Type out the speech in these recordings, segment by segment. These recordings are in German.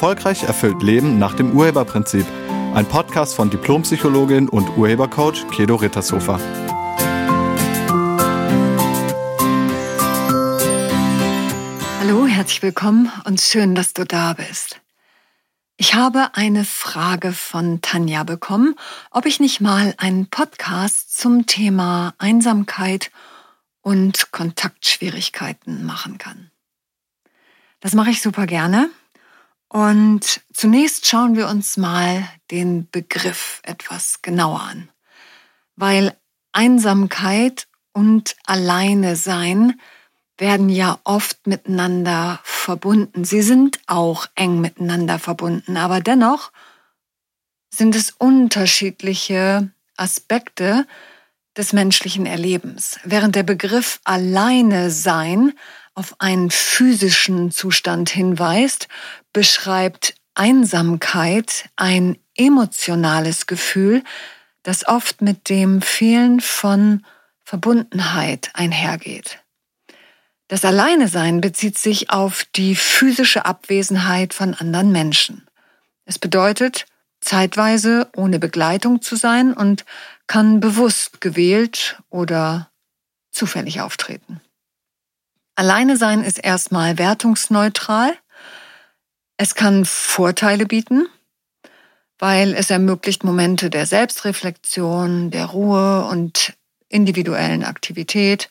Erfolgreich erfüllt Leben nach dem Urheberprinzip. Ein Podcast von Diplompsychologin und Urhebercoach Kedo Rittershofer. Hallo, herzlich willkommen und schön, dass du da bist. Ich habe eine Frage von Tanja bekommen, ob ich nicht mal einen Podcast zum Thema Einsamkeit und Kontaktschwierigkeiten machen kann. Das mache ich super gerne. Und zunächst schauen wir uns mal den Begriff etwas genauer an, weil Einsamkeit und Alleine sein werden ja oft miteinander verbunden. Sie sind auch eng miteinander verbunden, aber dennoch sind es unterschiedliche Aspekte des menschlichen Erlebens. Während der Begriff alleine sein auf einen physischen Zustand hinweist, beschreibt Einsamkeit ein emotionales Gefühl, das oft mit dem Fehlen von Verbundenheit einhergeht. Das Alleinesein bezieht sich auf die physische Abwesenheit von anderen Menschen. Es bedeutet, zeitweise ohne Begleitung zu sein und kann bewusst gewählt oder zufällig auftreten. Alleine sein ist erstmal wertungsneutral. Es kann Vorteile bieten, weil es ermöglicht Momente der Selbstreflexion, der Ruhe und individuellen Aktivität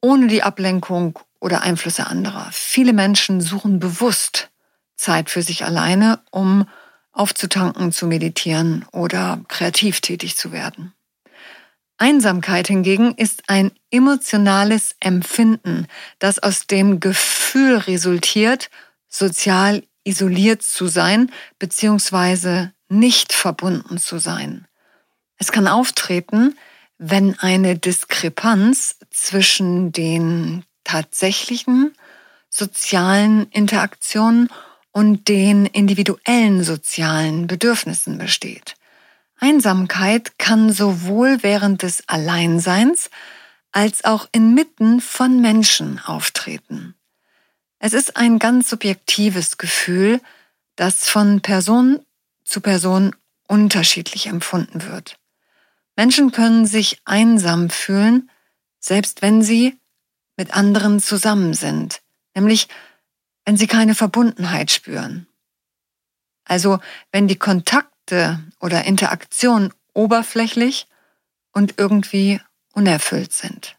ohne die Ablenkung oder Einflüsse anderer. Viele Menschen suchen bewusst Zeit für sich alleine, um aufzutanken, zu meditieren oder kreativ tätig zu werden. Einsamkeit hingegen ist ein emotionales Empfinden, das aus dem Gefühl resultiert, sozial isoliert zu sein bzw. nicht verbunden zu sein. Es kann auftreten, wenn eine Diskrepanz zwischen den tatsächlichen sozialen Interaktionen und den individuellen sozialen Bedürfnissen besteht. Einsamkeit kann sowohl während des Alleinseins als auch inmitten von Menschen auftreten. Es ist ein ganz subjektives Gefühl, das von Person zu Person unterschiedlich empfunden wird. Menschen können sich einsam fühlen, selbst wenn sie mit anderen zusammen sind, nämlich wenn sie keine Verbundenheit spüren. Also wenn die Kontakte oder Interaktionen oberflächlich und irgendwie unerfüllt sind.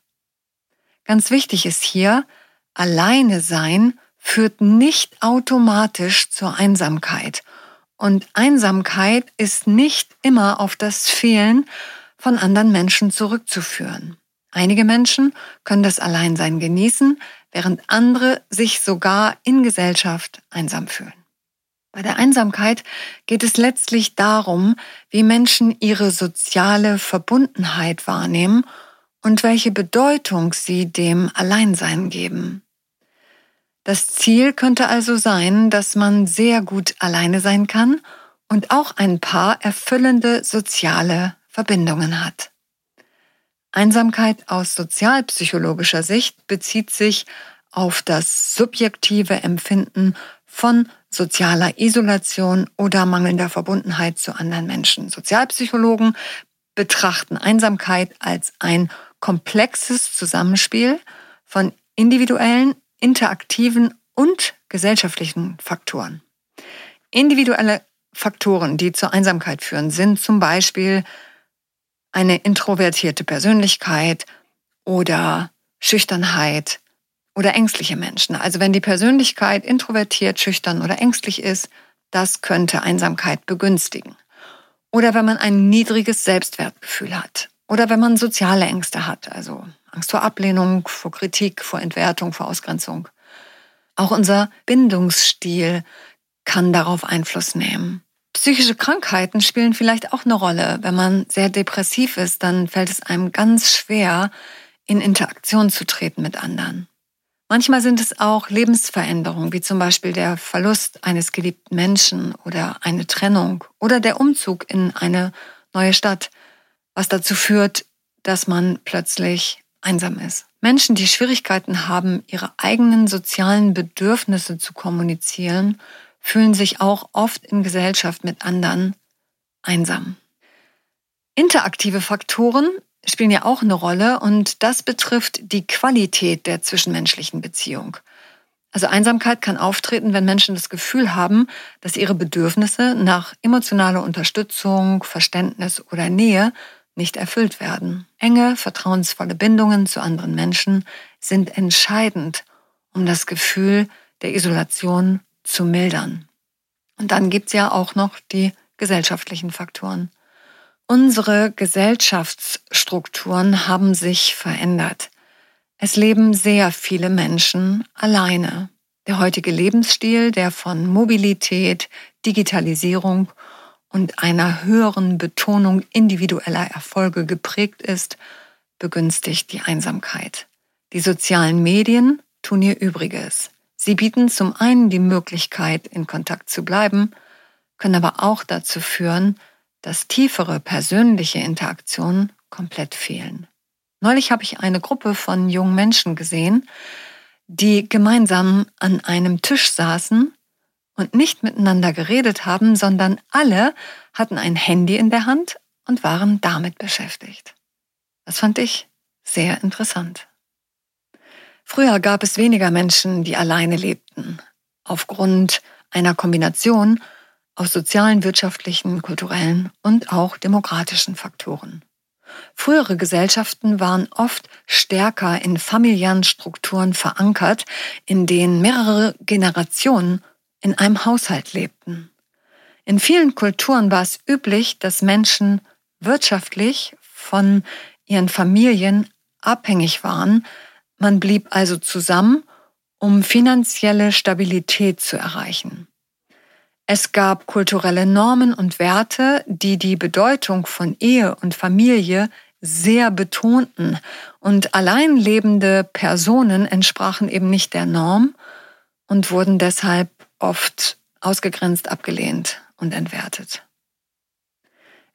Ganz wichtig ist hier, alleine sein führt nicht automatisch zur Einsamkeit. Und Einsamkeit ist nicht immer auf das Fehlen von anderen Menschen zurückzuführen. Einige Menschen können das Alleinsein genießen, während andere sich sogar in Gesellschaft einsam fühlen. Bei der Einsamkeit geht es letztlich darum, wie Menschen ihre soziale Verbundenheit wahrnehmen und welche Bedeutung sie dem Alleinsein geben. Das Ziel könnte also sein, dass man sehr gut alleine sein kann und auch ein paar erfüllende soziale Verbindungen hat. Einsamkeit aus sozialpsychologischer Sicht bezieht sich auf das subjektive Empfinden von sozialer Isolation oder mangelnder Verbundenheit zu anderen Menschen. Sozialpsychologen betrachten Einsamkeit als ein komplexes Zusammenspiel von individuellen, interaktiven und gesellschaftlichen Faktoren. Individuelle Faktoren, die zur Einsamkeit führen, sind zum Beispiel eine introvertierte Persönlichkeit oder Schüchternheit oder ängstliche Menschen. Also wenn die Persönlichkeit introvertiert, schüchtern oder ängstlich ist, das könnte Einsamkeit begünstigen. Oder wenn man ein niedriges Selbstwertgefühl hat. Oder wenn man soziale Ängste hat, also Angst vor Ablehnung, vor Kritik, vor Entwertung, vor Ausgrenzung. Auch unser Bindungsstil kann darauf Einfluss nehmen. Psychische Krankheiten spielen vielleicht auch eine Rolle. Wenn man sehr depressiv ist, dann fällt es einem ganz schwer, in Interaktion zu treten mit anderen. Manchmal sind es auch Lebensveränderungen, wie zum Beispiel der Verlust eines geliebten Menschen oder eine Trennung oder der Umzug in eine neue Stadt, was dazu führt, dass man plötzlich einsam ist. Menschen, die Schwierigkeiten haben, ihre eigenen sozialen Bedürfnisse zu kommunizieren, fühlen sich auch oft in Gesellschaft mit anderen einsam. Interaktive Faktoren spielen ja auch eine Rolle und das betrifft die Qualität der zwischenmenschlichen Beziehung. Also Einsamkeit kann auftreten, wenn Menschen das Gefühl haben, dass ihre Bedürfnisse nach emotionaler Unterstützung, Verständnis oder Nähe nicht erfüllt werden. Enge, vertrauensvolle Bindungen zu anderen Menschen sind entscheidend, um das Gefühl der Isolation zu mildern. Und dann gibt's ja auch noch die gesellschaftlichen Faktoren. Unsere Gesellschaftsstrukturen haben sich verändert. Es leben sehr viele Menschen alleine. Der heutige Lebensstil, der von Mobilität, Digitalisierung und einer höheren Betonung individueller Erfolge geprägt ist, begünstigt die Einsamkeit. Die sozialen Medien tun ihr Übriges. Sie bieten zum einen die Möglichkeit, in Kontakt zu bleiben, können aber auch dazu führen, dass tiefere persönliche Interaktionen komplett fehlen. Neulich habe ich eine Gruppe von jungen Menschen gesehen, die gemeinsam an einem Tisch saßen und nicht miteinander geredet haben, sondern alle hatten ein Handy in der Hand und waren damit beschäftigt. Das fand ich sehr interessant. Früher gab es weniger Menschen, die alleine lebten, aufgrund einer Kombination aus sozialen, wirtschaftlichen, kulturellen und auch demokratischen Faktoren. Frühere Gesellschaften waren oft stärker in familiären Strukturen verankert, in denen mehrere Generationen in einem Haushalt lebten. In vielen Kulturen war es üblich, dass Menschen wirtschaftlich von ihren Familien abhängig waren. Man blieb also zusammen, um finanzielle Stabilität zu erreichen. Es gab kulturelle Normen und Werte, die die Bedeutung von Ehe und Familie sehr betonten. Und allein lebende Personen entsprachen eben nicht der Norm und wurden deshalb oft ausgegrenzt, abgelehnt und entwertet.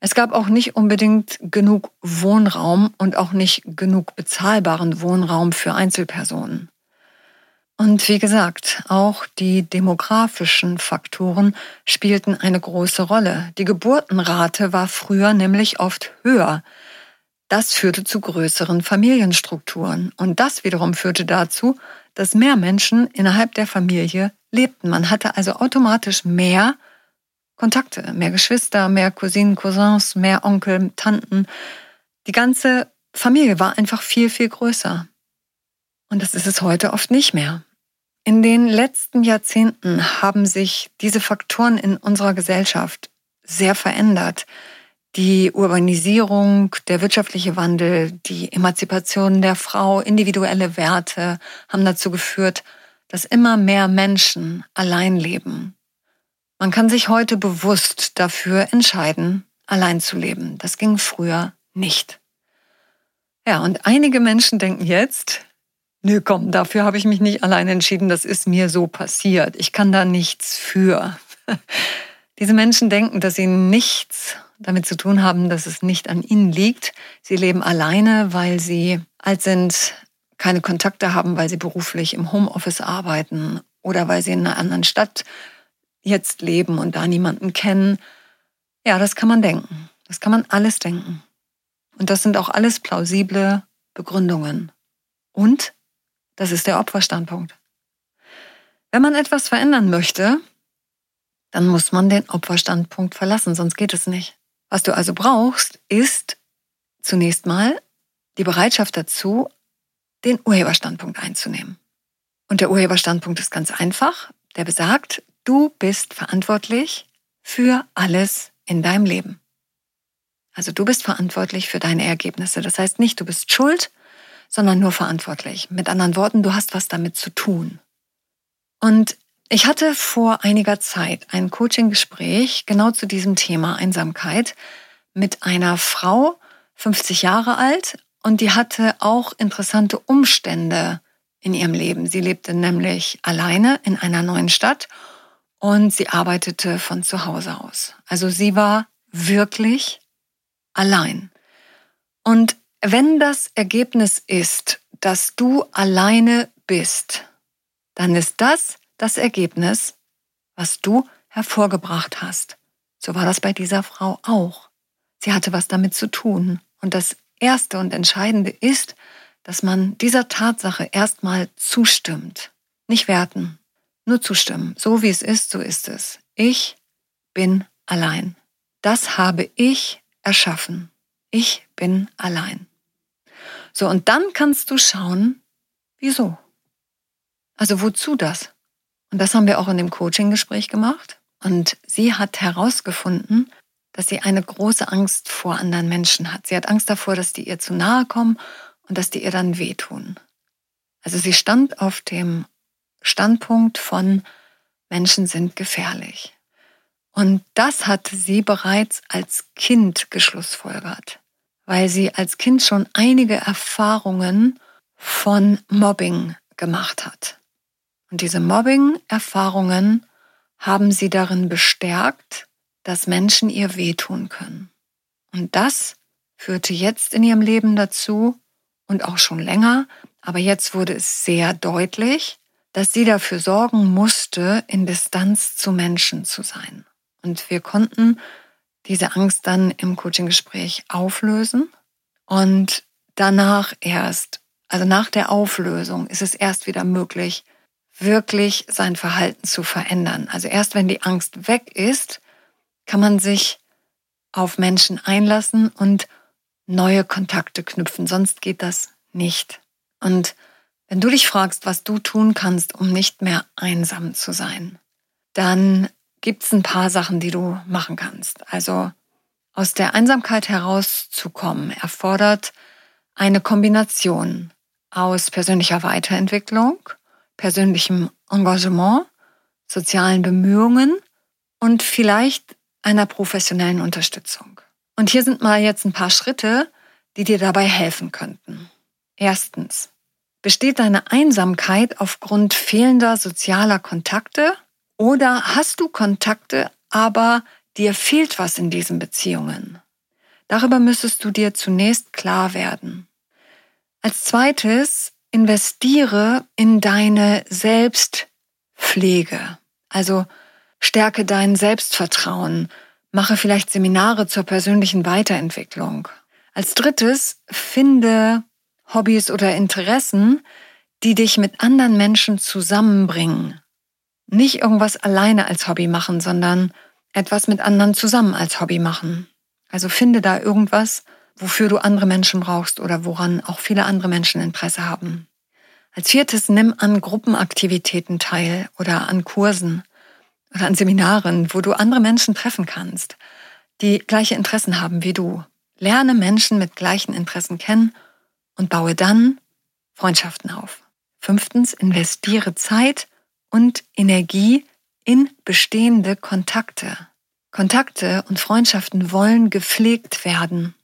Es gab auch nicht unbedingt genug Wohnraum und auch nicht genug bezahlbaren Wohnraum für Einzelpersonen. Und wie gesagt, auch die demografischen Faktoren spielten eine große Rolle. Die Geburtenrate war früher nämlich oft höher. Das führte zu größeren Familienstrukturen. Und das wiederum führte dazu, dass mehr Menschen innerhalb der Familie lebten. Man hatte also automatisch mehr Kontakte, mehr Geschwister, mehr Cousinen, Cousins, mehr Onkel, Tanten. Die ganze Familie war einfach viel, viel größer. Und das ist es heute oft nicht mehr. In den letzten Jahrzehnten haben sich diese Faktoren in unserer Gesellschaft sehr verändert. Die Urbanisierung, der wirtschaftliche Wandel, die Emanzipation der Frau, individuelle Werte haben dazu geführt, dass immer mehr Menschen allein leben. Man kann sich heute bewusst dafür entscheiden, allein zu leben. Das ging früher nicht. Ja, und einige Menschen denken jetzt, nö, komm, dafür habe ich mich nicht allein entschieden, das ist mir so passiert. Ich kann da nichts für. Diese Menschen denken, dass sie nichts damit zu tun haben, dass es nicht an ihnen liegt. Sie leben alleine, weil sie alt sind, keine Kontakte haben, weil sie beruflich im Homeoffice arbeiten oder weil sie in einer anderen Stadt jetzt leben und da niemanden kennen. Ja, das kann man denken. Das kann man alles denken. Und das sind auch alles plausible Begründungen. Und das ist der Opferstandpunkt. Wenn man etwas verändern möchte, dann muss man den Opferstandpunkt verlassen, sonst geht es nicht. Was du also brauchst, ist zunächst mal die Bereitschaft dazu, den Urheberstandpunkt einzunehmen. Und der Urheberstandpunkt ist ganz einfach. Der besagt, du bist verantwortlich für alles in deinem Leben. Also du bist verantwortlich für deine Ergebnisse. Das heißt nicht, du bist schuld, sondern nur verantwortlich. Mit anderen Worten, du hast was damit zu tun. Und ich hatte vor einiger Zeit ein Coaching-Gespräch genau zu diesem Thema Einsamkeit mit einer Frau, 50 Jahre alt, und die hatte auch interessante Umstände in ihrem Leben. Sie lebte nämlich alleine in einer neuen Stadt und sie arbeitete von zu Hause aus. Also sie war wirklich allein. Und wenn das Ergebnis ist, dass du alleine bist, dann ist das das Ergebnis was du hervorgebracht hast. So war das bei dieser Frau auch. Sie hatte was damit zu tun. Und das Erste und Entscheidende ist, dass man dieser Tatsache erstmal zustimmt. Nicht werten, nur zustimmen. So wie es ist, so ist es. Ich bin allein. Das habe ich erschaffen. Ich bin allein. So, und dann kannst du schauen, wieso. Also wozu das? Und das haben wir auch in dem Coaching-Gespräch gemacht. Und sie hat herausgefunden, dass sie eine große Angst vor anderen Menschen hat. Sie hat Angst davor, dass die ihr zu nahe kommen und dass die ihr dann wehtun. Also sie stand auf dem Standpunkt von Menschen sind gefährlich. Und das hatte sie bereits als Kind geschlussfolgert, weil sie als Kind schon einige Erfahrungen von Mobbing gemacht hat. Und diese Mobbing-Erfahrungen haben sie darin bestärkt, dass Menschen ihr wehtun können. Und das führte jetzt in ihrem Leben dazu und auch schon länger, aber jetzt wurde es sehr deutlich, dass sie dafür sorgen musste, in Distanz zu Menschen zu sein. Und wir konnten diese Angst dann im Coaching-Gespräch auflösen und danach erst, also nach der Auflösung, ist es erst wieder möglich, wirklich sein Verhalten zu verändern. Also erst wenn die Angst weg ist, kann man sich auf Menschen einlassen und neue Kontakte knüpfen. Sonst geht das nicht. Und wenn du dich fragst, was du tun kannst, um nicht mehr einsam zu sein, dann gibt es ein paar Sachen, die du machen kannst. Also aus der Einsamkeit herauszukommen, erfordert eine Kombination aus persönlicher Weiterentwicklung, persönlichem Engagement, sozialen Bemühungen und vielleicht einer professionellen Unterstützung. Und hier sind mal jetzt ein paar Schritte, die dir dabei helfen könnten. Erstens. Besteht deine Einsamkeit aufgrund fehlender sozialer Kontakte oder hast du Kontakte, aber dir fehlt was in diesen Beziehungen? Darüber müsstest du dir zunächst klar werden. Als zweites, investiere in deine Selbstpflege. Also Stärke dein Selbstvertrauen. Mache vielleicht Seminare zur persönlichen Weiterentwicklung. Als drittes, finde Hobbys oder Interessen, die dich mit anderen Menschen zusammenbringen. Nicht irgendwas alleine als Hobby machen, sondern etwas mit anderen zusammen als Hobby machen. Also finde da irgendwas, wofür du andere Menschen brauchst oder woran auch viele andere Menschen Interesse haben. Als viertes, nimm an Gruppenaktivitäten teil oder an Kursen oder an Seminaren, wo du andere Menschen treffen kannst, die gleiche Interessen haben wie du. Lerne Menschen mit gleichen Interessen kennen und baue dann Freundschaften auf. Fünftens, investiere Zeit und Energie in bestehende Kontakte. Kontakte und Freundschaften wollen gepflegt werden.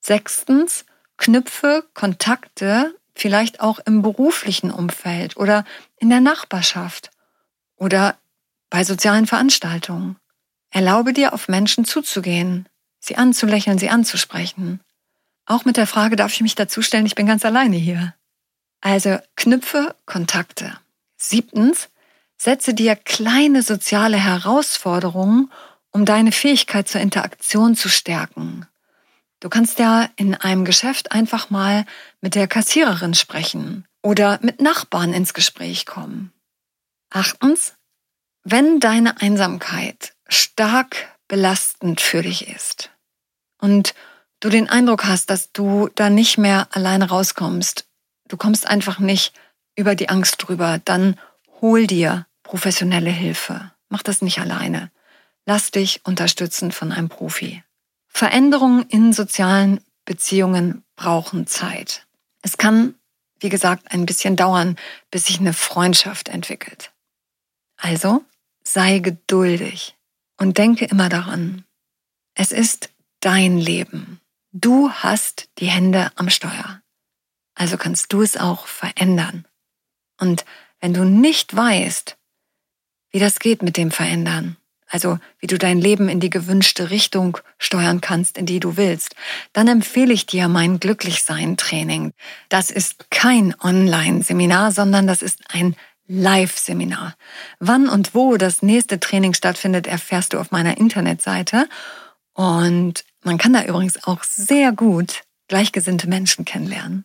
Sechstens, knüpfe Kontakte vielleicht auch im beruflichen Umfeld oder in der Nachbarschaft oder bei sozialen Veranstaltungen. Erlaube dir, auf Menschen zuzugehen, sie anzulächeln, sie anzusprechen. Auch mit der Frage, darf ich mich dazustellen, ich bin ganz alleine hier. Also knüpfe Kontakte. Siebtens, setze dir kleine soziale Herausforderungen, um deine Fähigkeit zur Interaktion zu stärken. Du kannst ja in einem Geschäft einfach mal mit der Kassiererin sprechen oder mit Nachbarn ins Gespräch kommen. Achtens, wenn deine Einsamkeit stark belastend für dich ist und du den Eindruck hast, dass du da nicht mehr alleine rauskommst, du kommst einfach nicht über die Angst drüber, dann hol dir professionelle Hilfe. Mach das nicht alleine. Lass dich unterstützen von einem Profi. Veränderungen in sozialen Beziehungen brauchen Zeit. Es kann, wie gesagt, ein bisschen dauern, bis sich eine Freundschaft entwickelt. Also sei geduldig und denke immer daran, es ist dein Leben. Du hast die Hände am Steuer. Also kannst du es auch verändern. Und wenn du nicht weißt, wie das geht mit dem Verändern, also wie du dein Leben in die gewünschte Richtung steuern kannst, in die du willst, dann empfehle ich dir mein Glücklichsein-Training. Das ist kein Online-Seminar, sondern das ist ein Live-Seminar. Wann und wo das nächste Training stattfindet, erfährst du auf meiner Internetseite. Und man kann da übrigens auch sehr gut gleichgesinnte Menschen kennenlernen.